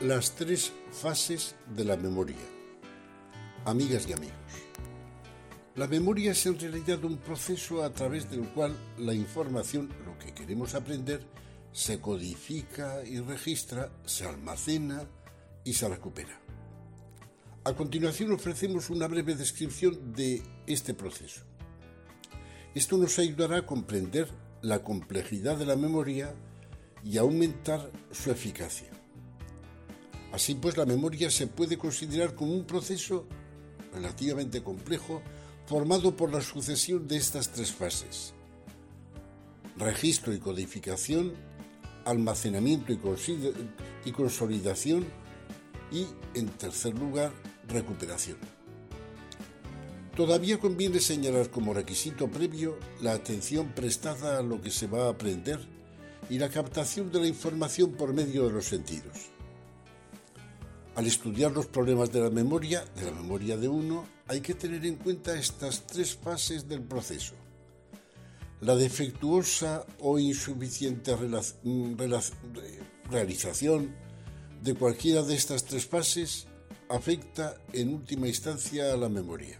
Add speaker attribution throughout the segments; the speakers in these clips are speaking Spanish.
Speaker 1: Las tres fases de la memoria. Amigas y amigos. La memoria es en realidad un proceso a través del cual la información, lo que queremos aprender, se codifica y registra, se almacena y se recupera. A continuación ofrecemos una breve descripción de este proceso. Esto nos ayudará a comprender la complejidad de la memoria y aumentar su eficacia. Así pues, la memoria se puede considerar como un proceso relativamente complejo formado por la sucesión de estas tres fases. Registro y codificación, almacenamiento y consolidación y, en tercer lugar, recuperación. Todavía conviene señalar como requisito previo la atención prestada a lo que se va a aprender y la captación de la información por medio de los sentidos. Al estudiar los problemas de la memoria, de la memoria de uno, hay que tener en cuenta estas tres fases del proceso. La defectuosa o insuficiente mm, realización de cualquiera de estas tres fases afecta en última instancia a la memoria.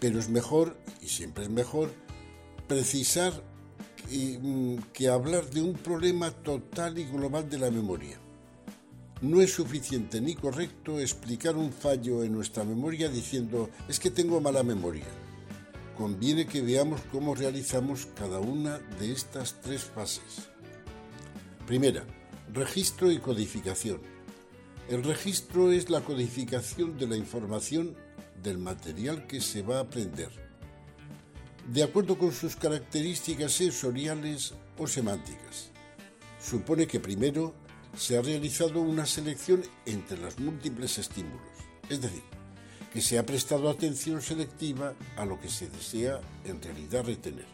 Speaker 1: Pero es mejor, y siempre es mejor, precisar mm, que hablar de un problema total y global de la memoria. No es suficiente ni correcto explicar un fallo en nuestra memoria diciendo es que tengo mala memoria. Conviene que veamos cómo realizamos cada una de estas tres fases. Primera, registro y codificación. El registro es la codificación de la información del material que se va a aprender, de acuerdo con sus características sensoriales o semánticas. Supone que primero se ha realizado una selección entre los múltiples estímulos, es decir, que se ha prestado atención selectiva a lo que se desea en realidad retener.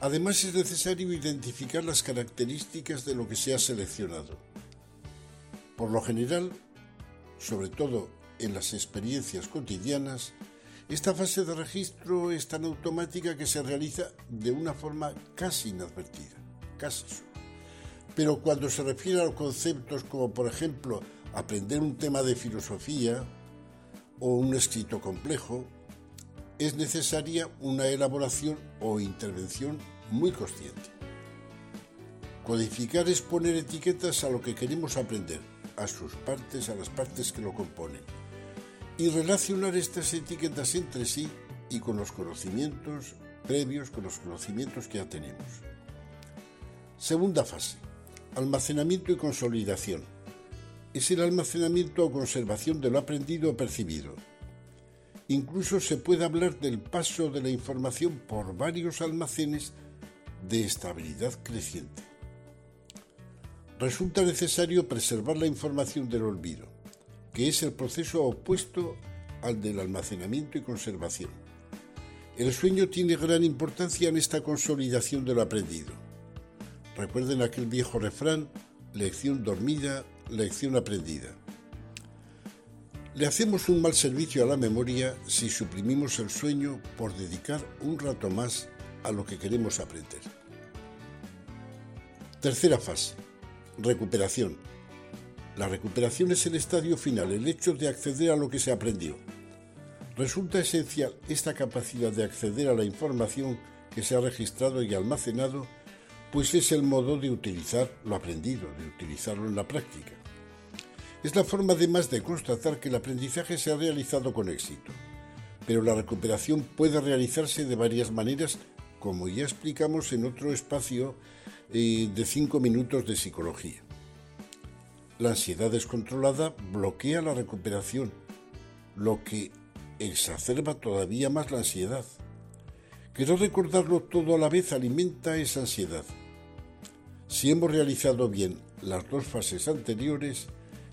Speaker 1: Además es necesario identificar las características de lo que se ha seleccionado. Por lo general, sobre todo en las experiencias cotidianas, esta fase de registro es tan automática que se realiza de una forma casi inadvertida, casi Pero cuando se refiere a conceptos como, por ejemplo, aprender un tema de filosofía o un escrito complejo, es necesaria una elaboración o intervención muy consciente. Codificar es poner etiquetas a lo que queremos aprender, a sus partes, a las partes que lo componen, y relacionar estas etiquetas entre sí y con los conocimientos previos, con los conocimientos que ya tenemos. Segunda fase, almacenamiento y consolidación. Es el almacenamiento o conservación de lo aprendido o percibido Incluso se puede hablar del paso de la información por varios almacenes de estabilidad creciente. Resulta necesario preservar la información del olvido, que es el proceso opuesto al del almacenamiento y conservación. El sueño tiene gran importancia en esta consolidación de lo aprendido. Recuerden aquel viejo refrán, lección dormida, lección aprendida. Le hacemos un mal servicio a la memoria si suprimimos el sueño por dedicar un rato más a lo que queremos aprender. Tercera fase. Recuperación. La recuperación es el estadio final, el hecho de acceder a lo que se aprendió. Resulta esencial esta capacidad de acceder a la información que se ha registrado y almacenado, pues es el modo de utilizar lo aprendido, de utilizarlo en la práctica. Es la forma además de constatar que el aprendizaje se ha realizado con éxito. Pero la recuperación puede realizarse de varias maneras, como ya explicamos en otro espacio eh, de 5 minutos de psicología. La ansiedad descontrolada bloquea la recuperación, lo que exacerba todavía más la ansiedad. Querer recordarlo todo a la vez alimenta esa ansiedad. Si hemos realizado bien las dos fases anteriores,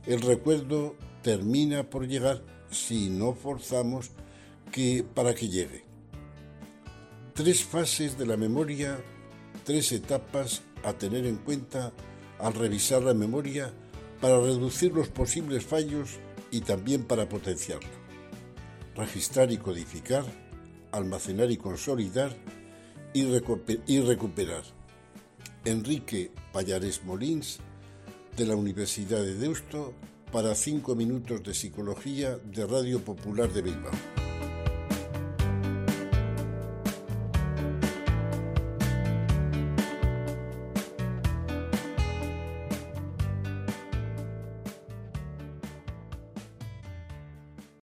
Speaker 1: el recuerdo termina por llegar si no forzamos que para que llegue. Tres fases de la memoria, tres etapas a tener en cuenta al revisar la memoria para reducir los posibles fallos y también para potenciarla. Registrar y codificar, almacenar y consolidar y, recuperar. Enrique Payares Molins, de la Universidad de Deusto, para 5 minutos de psicología de Radio Popular de Bilbao.